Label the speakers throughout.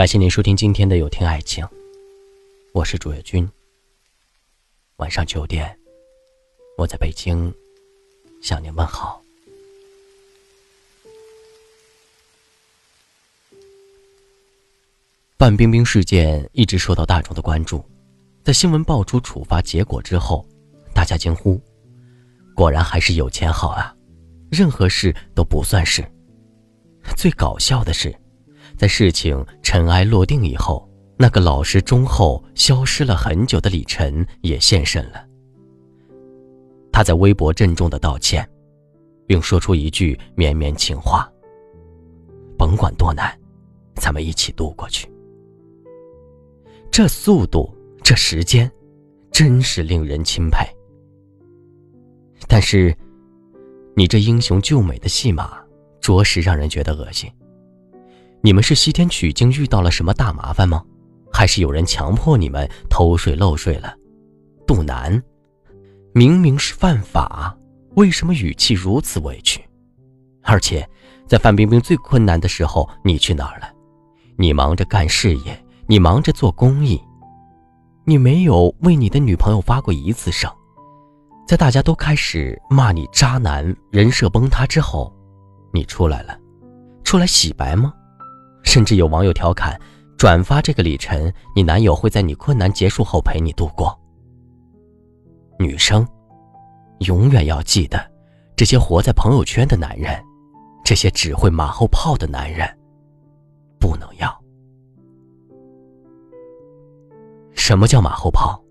Speaker 1: 感谢您收听今天的有听爱情，我是主页君。晚上九点，我在北京向您问好。范冰冰事件一直受到大众的关注，在新闻爆出处罚结果之后，大家惊呼：“果然还是有钱好啊！任何事都不算事。”最搞笑的是。在事情尘埃落定以后，那个老实忠厚、消失了很久的李晨也现身了。他在微博郑重的道歉，并说出一句绵绵情话：“甭管多难，咱们一起度过去。”这速度，这时间，真是令人钦佩。但是，你这英雄救美的戏码，着实让人觉得恶心。你们是西天取经遇到了什么大麻烦吗？还是有人强迫你们偷税漏税了？杜南，明明是犯法，为什么语气如此委屈？而且，在范冰冰最困难的时候，你去哪儿了？你忙着干事业，你忙着做公益，你没有为你的女朋友发过一次声。在大家都开始骂你渣男、人设崩塌之后，你出来了，出来洗白吗？甚至有网友调侃：“转发这个李晨，你男友会在你困难结束后陪你度过。”女生，永远要记得，这些活在朋友圈的男人，这些只会马后炮的男人，不能要。什么叫马后炮？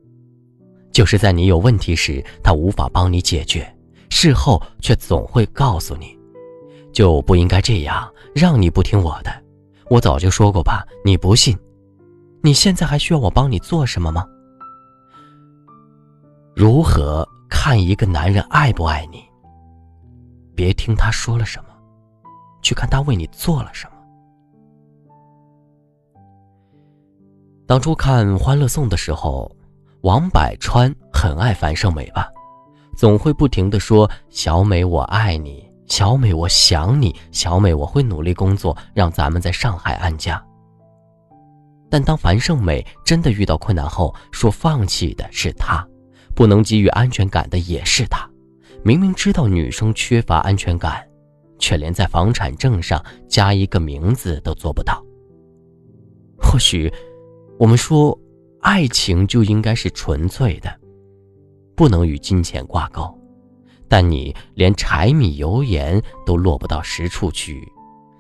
Speaker 1: 就是在你有问题时，他无法帮你解决，事后却总会告诉你：“就不应该这样，让你不听我的。”我早就说过吧，你不信？你现在还需要我帮你做什么吗？如何看一个男人爱不爱你？别听他说了什么，去看他为你做了什么。当初看《欢乐颂》的时候，王百川很爱樊胜美吧，总会不停的说：“小美，我爱你。”小美，我想你。小美，我会努力工作，让咱们在上海安家。但当樊胜美真的遇到困难后，说放弃的是他，不能给予安全感的也是他。明明知道女生缺乏安全感，却连在房产证上加一个名字都做不到。或许，我们说，爱情就应该是纯粹的，不能与金钱挂钩。但你连柴米油盐都落不到实处去，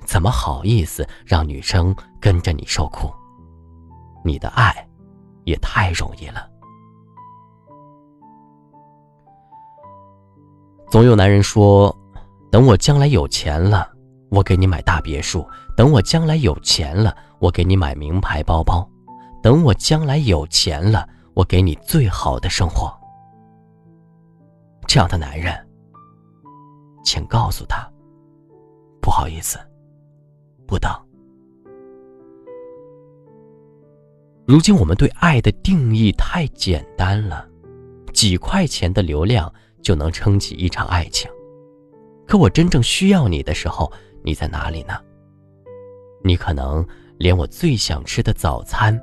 Speaker 1: 怎么好意思让女生跟着你受苦？你的爱也太容易了。总有男人说：“等我将来有钱了，我给你买大别墅；等我将来有钱了，我给你买名牌包包；等我将来有钱了，我给你最好的生活。”这样的男人，请告诉他，不好意思，不等。如今我们对爱的定义太简单了，几块钱的流量就能撑起一场爱情。可我真正需要你的时候，你在哪里呢？你可能连我最想吃的早餐，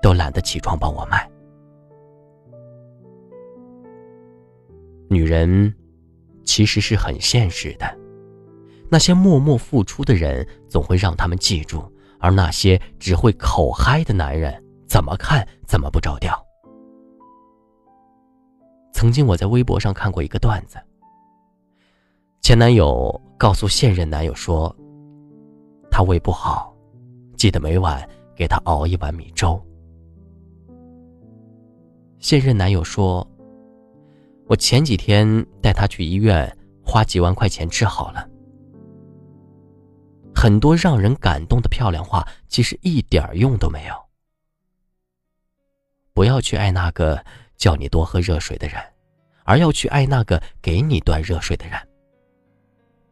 Speaker 1: 都懒得起床帮我买。女人其实是很现实的，那些默默付出的人总会让他们记住，而那些只会口嗨的男人，怎么看怎么不着调。曾经我在微博上看过一个段子，前男友告诉现任男友说，他胃不好，记得每晚给他熬一碗米粥。现任男友说。我前几天带他去医院，花几万块钱治好了。很多让人感动的漂亮话，其实一点用都没有。不要去爱那个叫你多喝热水的人，而要去爱那个给你端热水的人。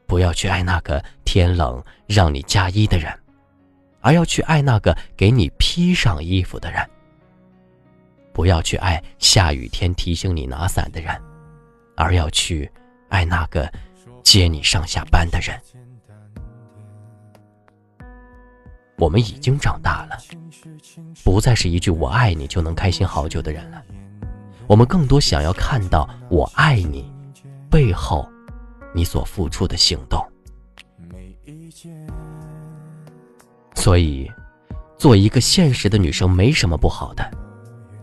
Speaker 1: 不要去爱那个天冷让你加衣的人，而要去爱那个给你披上衣服的人。不要去爱下雨天提醒你拿伞的人，而要去爱那个接你上下班的人。
Speaker 2: 我们已经长大了，不再是一句“我爱你”就能开心好久的人了。我们更多想要看到“我爱你”背后你所付出的行动。所以，做一个现实的女生没什么不好的。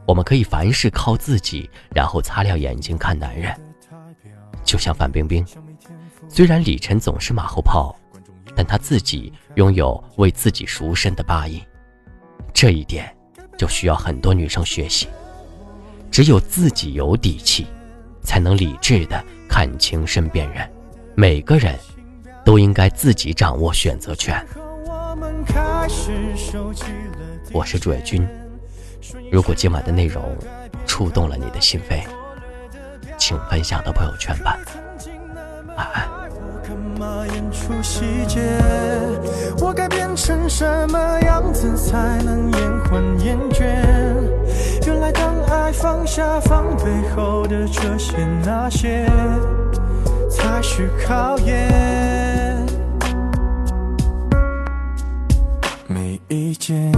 Speaker 2: 我们可以凡事靠自己，然后擦亮眼睛看男人。就像范冰冰，虽然李晨总是马后炮。但他自己拥有为自己赎身的八音，这一点就需要很多女生学习。只有自己有底气，才能理智的看清身边人。每个人都应该自己掌握选择权。我是朱伟军，如果今晚的内容触动了你的心扉，请分享到朋友圈吧。晚安。放下防备后的这些那些，才是考验。没意见，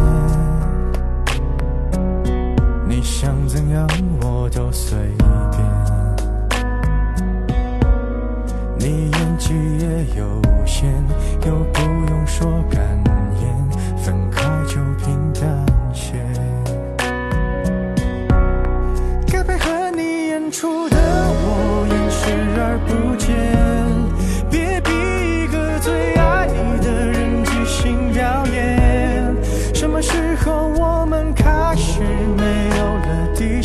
Speaker 2: 想怎样我都随便。你演技也有限，又不用说感言，分开就平淡些。该配合你演出的我演视而不见，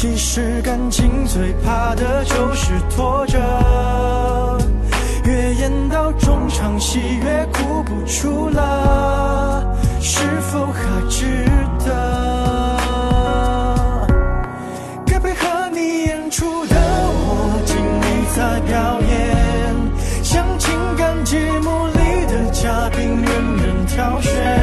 Speaker 2: 其实感情最怕的就是拖着，越演到中场戏越哭不出了，是否还值得？该配合你演出的我尽力在表演，像情感节目里的嘉宾，任人挑选。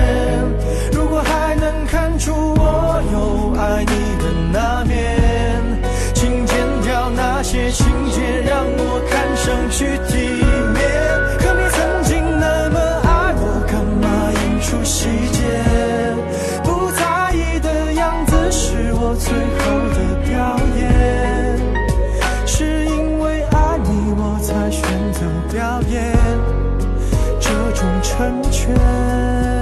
Speaker 2: 这种成全。